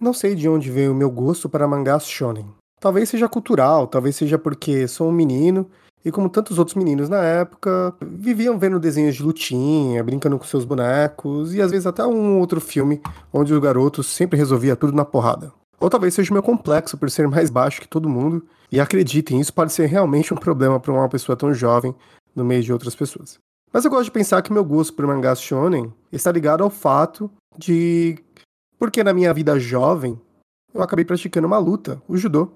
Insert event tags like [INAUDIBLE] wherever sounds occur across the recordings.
Não sei de onde veio o meu gosto para mangás shonen. Talvez seja cultural, talvez seja porque sou um menino e, como tantos outros meninos na época, viviam vendo desenhos de lutinha, brincando com seus bonecos e às vezes até um outro filme onde o garoto sempre resolvia tudo na porrada. Ou talvez seja o meu complexo por ser mais baixo que todo mundo, e acreditem, isso pode ser realmente um problema para uma pessoa tão jovem no meio de outras pessoas. Mas eu gosto de pensar que meu gosto por mangás shonen está ligado ao fato de porque na minha vida jovem eu acabei praticando uma luta, o judô.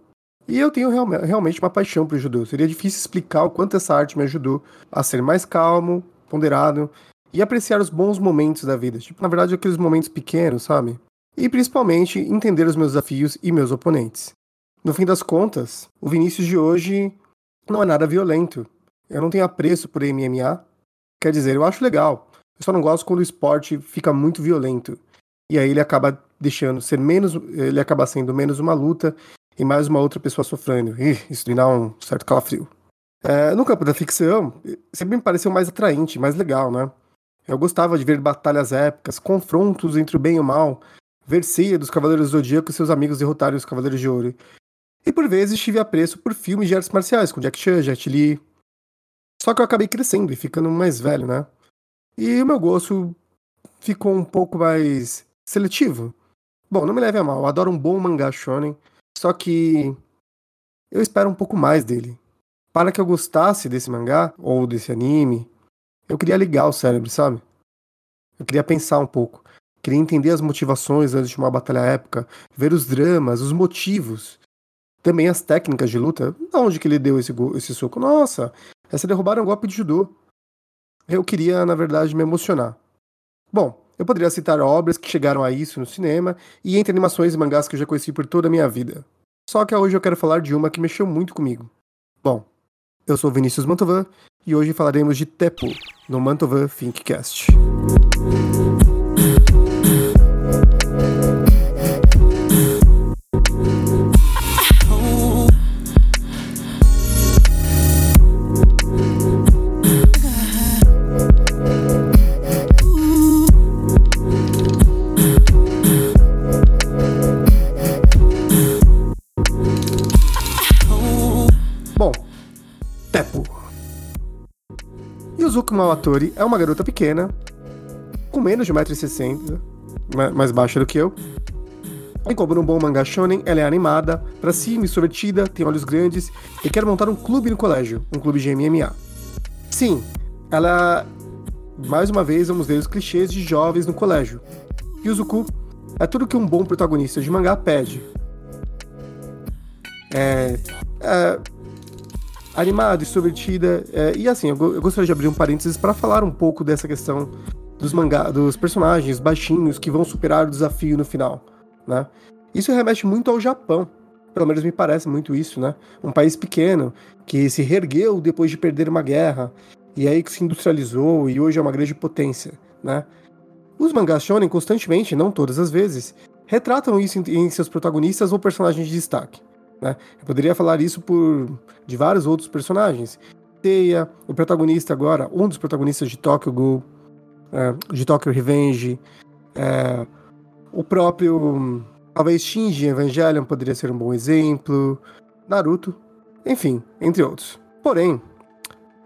E eu tenho real, realmente uma paixão pro judô. Seria difícil explicar o quanto essa arte me ajudou a ser mais calmo, ponderado e apreciar os bons momentos da vida. Tipo, na verdade, aqueles momentos pequenos, sabe? e principalmente entender os meus desafios e meus oponentes. No fim das contas, o Vinícius de hoje não é nada violento. Eu não tenho apreço por MMA. Quer dizer, eu acho legal. Eu só não gosto quando o esporte fica muito violento. E aí ele acaba deixando ser menos. Ele acaba sendo menos uma luta e mais uma outra pessoa sofrendo. Ih, isso me dá um certo calafrio. É, no campo da ficção, sempre me pareceu mais atraente, mais legal, né? Eu gostava de ver batalhas épicas, confrontos entre o bem e o mal, Verseia dos Cavaleiros do Zodíaco e seus amigos derrotarem os Cavaleiros de Ouro. E por vezes tive apreço por filmes de artes marciais, com Jack Chan, Jet Li. Só que eu acabei crescendo e ficando mais velho, né? E o meu gosto ficou um pouco mais seletivo. Bom, não me leve a mal, eu adoro um bom mangá shonen, só que eu espero um pouco mais dele. Para que eu gostasse desse mangá, ou desse anime, eu queria ligar o cérebro, sabe? Eu queria pensar um pouco. Queria entender as motivações antes de uma batalha épica, ver os dramas, os motivos. Também as técnicas de luta. De onde que ele deu esse, esse soco? Nossa, essa derrubaram um golpe de judô. Eu queria, na verdade, me emocionar. Bom, eu poderia citar obras que chegaram a isso no cinema e entre animações e mangás que eu já conheci por toda a minha vida. Só que hoje eu quero falar de uma que mexeu muito comigo. Bom, eu sou Vinícius Mantovan e hoje falaremos de Tepo no Mantovan Thinkcast. Yuzuko Mawatori é uma garota pequena, com menos de 1,60m, mais baixa do que eu. E como num bom mangá shonen, ela é animada, pra cima, extrovertida, tem olhos grandes e quer montar um clube no colégio, um clube de MMA. Sim, ela. Mais uma vez, vamos ver os clichês de jovens no colégio. Yuzuku é tudo que um bom protagonista de mangá pede. É, é animada, extrovertida. É, e assim, eu, eu, gostaria de abrir um parênteses para falar um pouco dessa questão dos mangá, dos personagens baixinhos que vão superar o desafio no final, né? Isso remete muito ao Japão. Pelo menos me parece muito isso, né? Um país pequeno que se reergueu depois de perder uma guerra e aí que se industrializou e hoje é uma grande potência, né? Os mangás shonen constantemente, não todas as vezes, retratam isso em, em seus protagonistas ou personagens de destaque. Né? Eu poderia falar isso por de vários outros personagens. Teia, o protagonista agora, um dos protagonistas de Tokyo Ghoul, é, de Tokyo Revenge, é, o próprio, talvez Shinji Evangelion poderia ser um bom exemplo, Naruto, enfim, entre outros. Porém,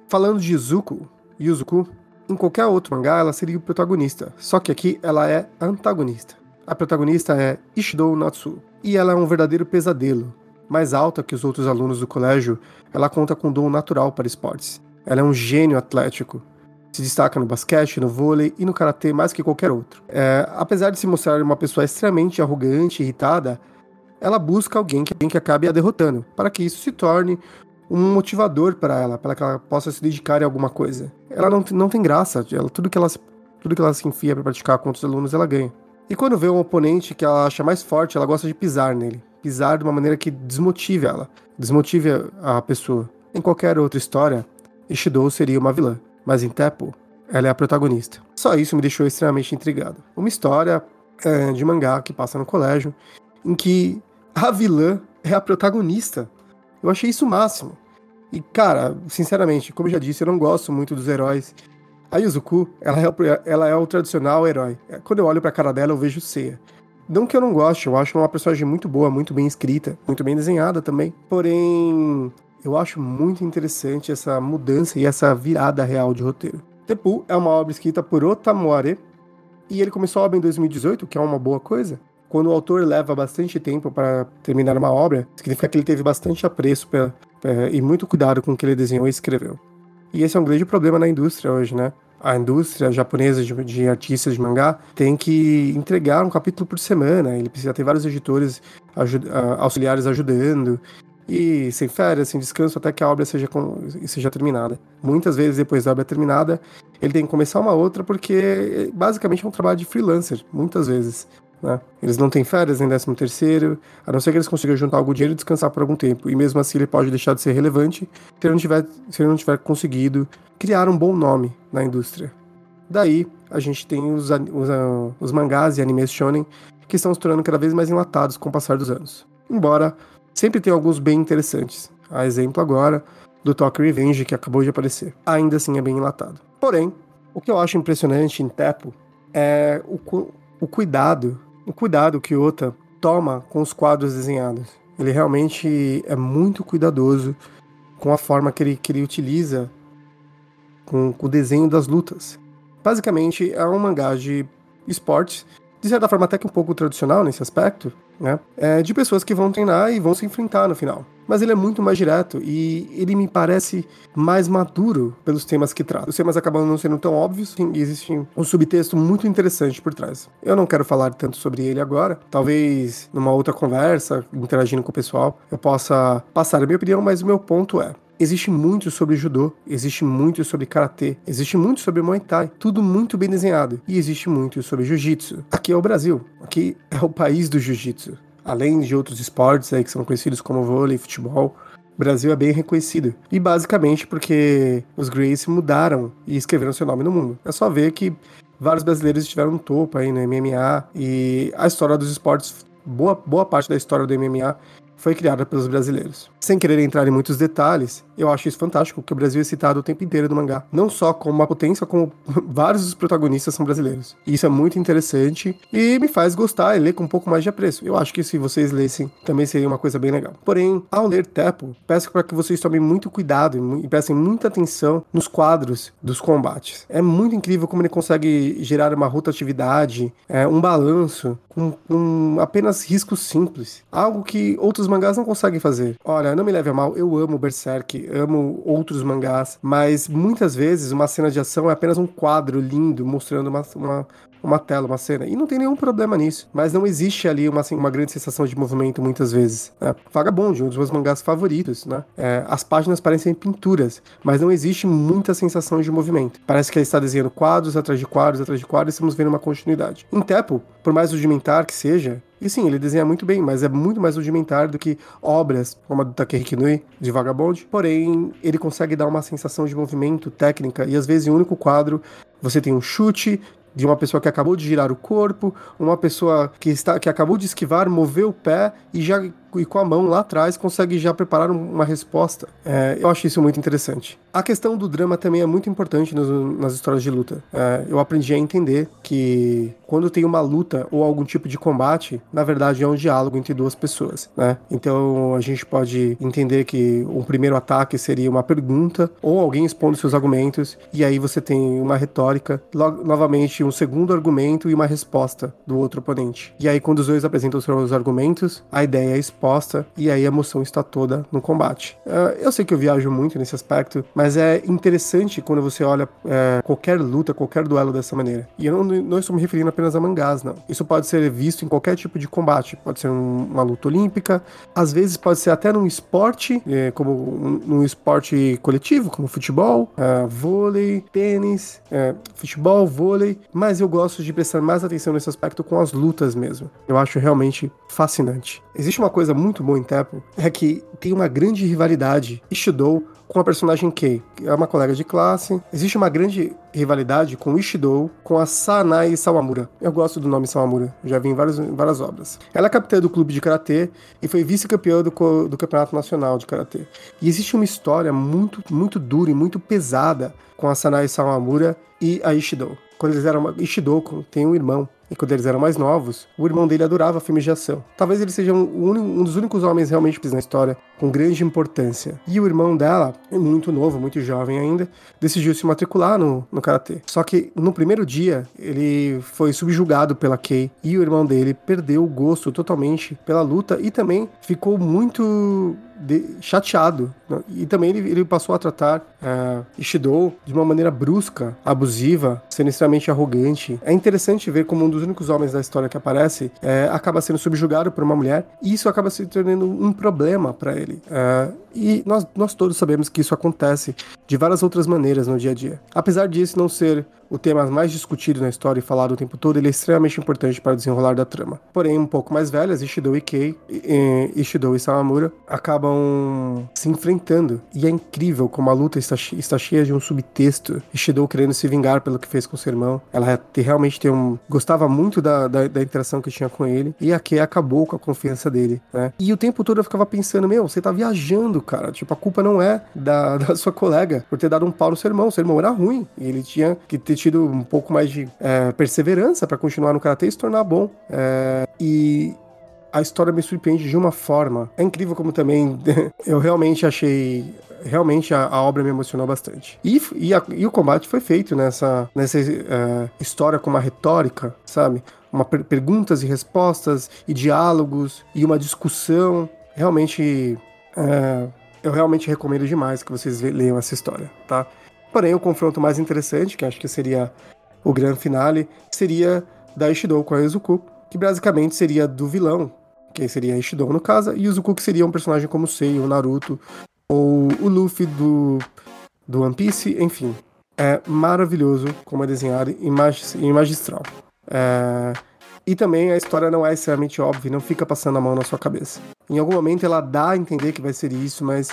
falando de Yuzuko, Yuzuku, em qualquer outro mangá ela seria o protagonista, só que aqui ela é antagonista. A protagonista é Ishido Natsu, e ela é um verdadeiro pesadelo, mais alta que os outros alunos do colégio, ela conta com um dom natural para esportes. Ela é um gênio atlético. Se destaca no basquete, no vôlei e no karatê mais que qualquer outro. É, apesar de se mostrar uma pessoa extremamente arrogante e irritada, ela busca alguém que, alguém que acabe a derrotando, para que isso se torne um motivador para ela, para que ela possa se dedicar a alguma coisa. Ela não, não tem graça, ela, tudo, que ela, tudo que ela se enfia para praticar contra os alunos, ela ganha. E quando vê um oponente que ela acha mais forte, ela gosta de pisar nele pisar de uma maneira que desmotive ela, desmotive a pessoa. Em qualquer outra história, Ishido seria uma vilã, mas em Teppo, ela é a protagonista. Só isso me deixou extremamente intrigado. Uma história é, de mangá que passa no colégio, em que a vilã é a protagonista. Eu achei isso o máximo. E, cara, sinceramente, como eu já disse, eu não gosto muito dos heróis. A Yuzuku, ela é, ela é o tradicional herói. Quando eu olho pra cara dela, eu vejo Seiya. Não que eu não goste, eu acho uma personagem muito boa, muito bem escrita, muito bem desenhada também. Porém, eu acho muito interessante essa mudança e essa virada real de roteiro. Tepu é uma obra escrita por Otamuare e ele começou a obra em 2018, que é uma boa coisa. Quando o autor leva bastante tempo para terminar uma obra, significa que ele teve bastante apreço pra, pra, e muito cuidado com o que ele desenhou e escreveu. E esse é um grande problema na indústria hoje, né? A indústria japonesa de, de artistas de mangá tem que entregar um capítulo por semana. Ele precisa ter vários editores ajud auxiliares ajudando e sem férias, sem descanso, até que a obra seja, com, seja terminada. Muitas vezes, depois da obra terminada, ele tem que começar uma outra, porque basicamente é um trabalho de freelancer, muitas vezes. Né? Eles não têm férias nem décimo terceiro, a não ser que eles consigam juntar algum dinheiro e descansar por algum tempo. E mesmo assim ele pode deixar de ser relevante se ele não tiver, se ele não tiver conseguido criar um bom nome na indústria. Daí a gente tem os, os, os mangás e animes shonen que estão se tornando cada vez mais enlatados com o passar dos anos. Embora sempre tem alguns bem interessantes. A exemplo agora do Tokyo Revenge que acabou de aparecer. Ainda assim é bem enlatado. Porém, o que eu acho impressionante em Tepo é o, o cuidado, o cuidado que Ota toma com os quadros desenhados. Ele realmente é muito cuidadoso com a forma que ele, que ele utiliza com, com o desenho das lutas. Basicamente, é um mangá de esportes de certa forma até que um pouco tradicional nesse aspecto, né? É de pessoas que vão treinar e vão se enfrentar no final. Mas ele é muito mais direto e ele me parece mais maduro pelos temas que trata. Os temas acabam não sendo tão óbvios e existe um subtexto muito interessante por trás. Eu não quero falar tanto sobre ele agora, talvez numa outra conversa, interagindo com o pessoal, eu possa passar a minha opinião, mas o meu ponto é: Existe muito sobre judô, existe muito sobre karatê, existe muito sobre muay thai, tudo muito bem desenhado. E existe muito sobre jiu-jitsu. Aqui é o Brasil, aqui [LAUGHS] é o país do jiu-jitsu. Além de outros esportes aí que são conhecidos como vôlei futebol, o Brasil é bem reconhecido. E basicamente porque os Grace mudaram e escreveram seu nome no mundo. É só ver que vários brasileiros estiveram no topo aí no MMA e a história dos esportes, boa, boa parte da história do MMA foi criada pelos brasileiros. Sem querer entrar em muitos detalhes, eu acho isso fantástico, porque o Brasil é citado o tempo inteiro no mangá. Não só como uma potência, como [LAUGHS] vários dos protagonistas são brasileiros. E isso é muito interessante e me faz gostar e ler com um pouco mais de apreço. Eu acho que se vocês lessem, também seria uma coisa bem legal. Porém, ao ler Tepo, peço para que vocês tomem muito cuidado e prestem muita atenção nos quadros dos combates. É muito incrível como ele consegue gerar uma rotatividade, é, um balanço, com, com apenas riscos simples. Algo que outros mangás não conseguem fazer. Olha, não me leve a mal, eu amo Berserk, amo outros mangás, mas muitas vezes uma cena de ação é apenas um quadro lindo mostrando uma, uma, uma tela, uma cena. E não tem nenhum problema nisso. Mas não existe ali uma, assim, uma grande sensação de movimento muitas vezes. Né? Vagabond, um dos meus mangás favoritos, né? É, as páginas parecem pinturas, mas não existe muita sensação de movimento. Parece que ele está desenhando quadros atrás de quadros, atrás de quadros, e estamos vendo uma continuidade. Em Tepo, por mais rudimentar que seja, e sim, ele desenha muito bem, mas é muito mais rudimentar do que obras como a do Takehiko Nui, de Vagabond. Porém, ele consegue dar uma sensação de movimento, técnica, e às vezes em um único quadro você tem um chute, de uma pessoa que acabou de girar o corpo, uma pessoa que está que acabou de esquivar, moveu o pé e já e com a mão lá atrás consegue já preparar uma resposta. É, eu acho isso muito interessante. A questão do drama também é muito importante nos, nas histórias de luta. É, eu aprendi a entender que quando tem uma luta ou algum tipo de combate, na verdade é um diálogo entre duas pessoas, né? Então a gente pode entender que um primeiro ataque seria uma pergunta ou alguém expondo seus argumentos e aí você tem uma retórica, logo, novamente um segundo argumento e uma resposta do outro oponente. E aí quando os dois apresentam seus argumentos, a ideia é resposta e aí a emoção está toda no combate. Uh, eu sei que eu viajo muito nesse aspecto, mas é interessante quando você olha uh, qualquer luta, qualquer duelo dessa maneira. E eu não, não, estou me referindo apenas a mangás, não. Isso pode ser visto em qualquer tipo de combate. Pode ser um, uma luta olímpica, às vezes pode ser até num esporte, eh, como um, esporte coletivo, como futebol, vôlei, tênis, futebol, vôlei. Mas eu gosto de prestar mais atenção nesse aspecto com as lutas mesmo. Eu acho realmente fascinante. Existe uma coisa muito boa em Tepo, é que tem uma grande rivalidade Ishidou com a personagem Kei, que é uma colega de classe. Existe uma grande rivalidade com Ishidou com a Sanai Sawamura. Eu gosto do nome Sawamura, já vi em várias, várias obras. Ela é capitã do clube de karatê e foi vice-campeã do, do Campeonato Nacional de Karatê. E existe uma história muito, muito dura e muito pesada com a Sanai Sawamura e a Ishidou. Quando eles eram. Ishidou tem um irmão e quando eles eram mais novos, o irmão dele adorava filmes de ação. Talvez ele seja um, um dos únicos homens realmente na história com grande importância. E o irmão dela, muito novo, muito jovem ainda, decidiu se matricular no, no karatê. Só que no primeiro dia, ele foi subjugado pela Kei e o irmão dele perdeu o gosto totalmente pela luta e também ficou muito de, chateado. Né? E também ele, ele, passou a tratar uh, Ishido de uma maneira brusca, abusiva, sendo extremamente arrogante. É interessante ver como um dos únicos homens da história que aparece é, acaba sendo subjugado por uma mulher e isso acaba se tornando um problema para ele. Uh, e nós, nós todos sabemos que isso acontece de várias outras maneiras no dia a dia. Apesar disso não ser o tema mais discutido na história e falado o tempo todo, ele é extremamente importante para o desenrolar da trama. Porém, um pouco mais velhas, Ishido e Kei, e, e Samamura, acabam se enfrentando. E é incrível como a luta está, está cheia de um subtexto. Ishido querendo se vingar pelo que fez com seu irmão. Ela realmente tem um, gostava muito da, da, da, interação que tinha com ele. E a Kei acabou com a confiança dele, né? E o tempo todo eu ficava pensando, meu, você tá viajando, cara. Tipo, a culpa não é da, [LAUGHS] da sua colega por ter dado um pau no seu irmão. Seu irmão era ruim. E ele tinha que ter tido um pouco mais de é, perseverança para continuar no karatê e se tornar bom. É, e a história me surpreende de uma forma. É incrível como também [LAUGHS] eu realmente achei. Realmente a, a obra me emocionou bastante. E, e, a, e, o combate foi feito nessa, nessa uh, história com uma retórica, sabe? Uma per perguntas e respostas, e diálogos, e uma discussão. Realmente. Uh, eu realmente recomendo demais que vocês leiam essa história, tá? Porém, o confronto mais interessante, que acho que seria o grande finale, seria da Ishido com a Izuku, que basicamente seria do vilão, que seria a Ishido no caso, e Izuku que seria um personagem como Sei, o Naruto, ou o Luffy do, do One Piece, enfim. É maravilhoso como é desenhado e, magistral. É... E também a história não é extremamente óbvia, não fica passando a mão na sua cabeça. Em algum momento ela dá a entender que vai ser isso, mas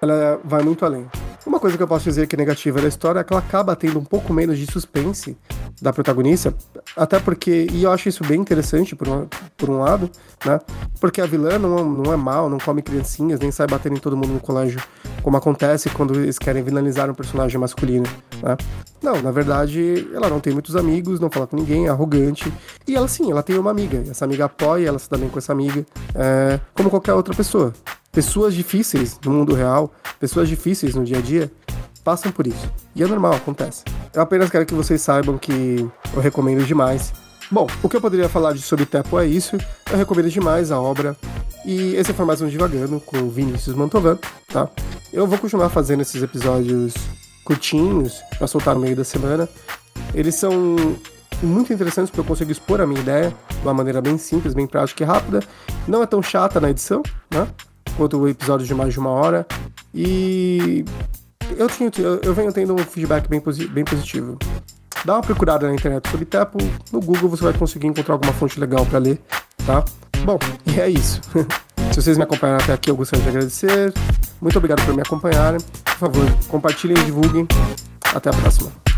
ela vai muito além. Uma coisa que eu posso dizer que é negativa da história é que ela acaba tendo um pouco menos de suspense da protagonista, até porque, e eu acho isso bem interessante por um, por um lado, né? Porque a vilã não, não é mal, não come criancinhas, nem sai batendo em todo mundo no colégio, como acontece quando eles querem vilanizar um personagem masculino, né? Não, na verdade, ela não tem muitos amigos, não fala com ninguém, é arrogante, e ela sim, ela tem uma amiga, essa amiga apoia, ela se dá bem com essa amiga, é, como qualquer outra pessoa. Pessoas difíceis no mundo real, pessoas difíceis no dia a dia, passam por isso. E é normal, acontece. Eu apenas quero que vocês saibam que eu recomendo demais. Bom, o que eu poderia falar de sobre Tepo é isso. Eu recomendo demais a obra. E esse foi mais um Divagando com Vinícius Mantovan, tá? Eu vou continuar fazendo esses episódios curtinhos para soltar no meio da semana. Eles são muito interessantes porque eu consigo expor a minha ideia de uma maneira bem simples, bem prática e rápida. Não é tão chata na edição, né? Quanto episódios de mais de uma hora. E eu, tinha, eu venho tendo um feedback bem, bem positivo. Dá uma procurada na internet sobre Tepo, no Google você vai conseguir encontrar alguma fonte legal para ler, tá? Bom, e é isso. [LAUGHS] Se vocês me acompanharam até aqui, eu gostaria de agradecer. Muito obrigado por me acompanharem. Por favor, compartilhem e divulguem. Até a próxima.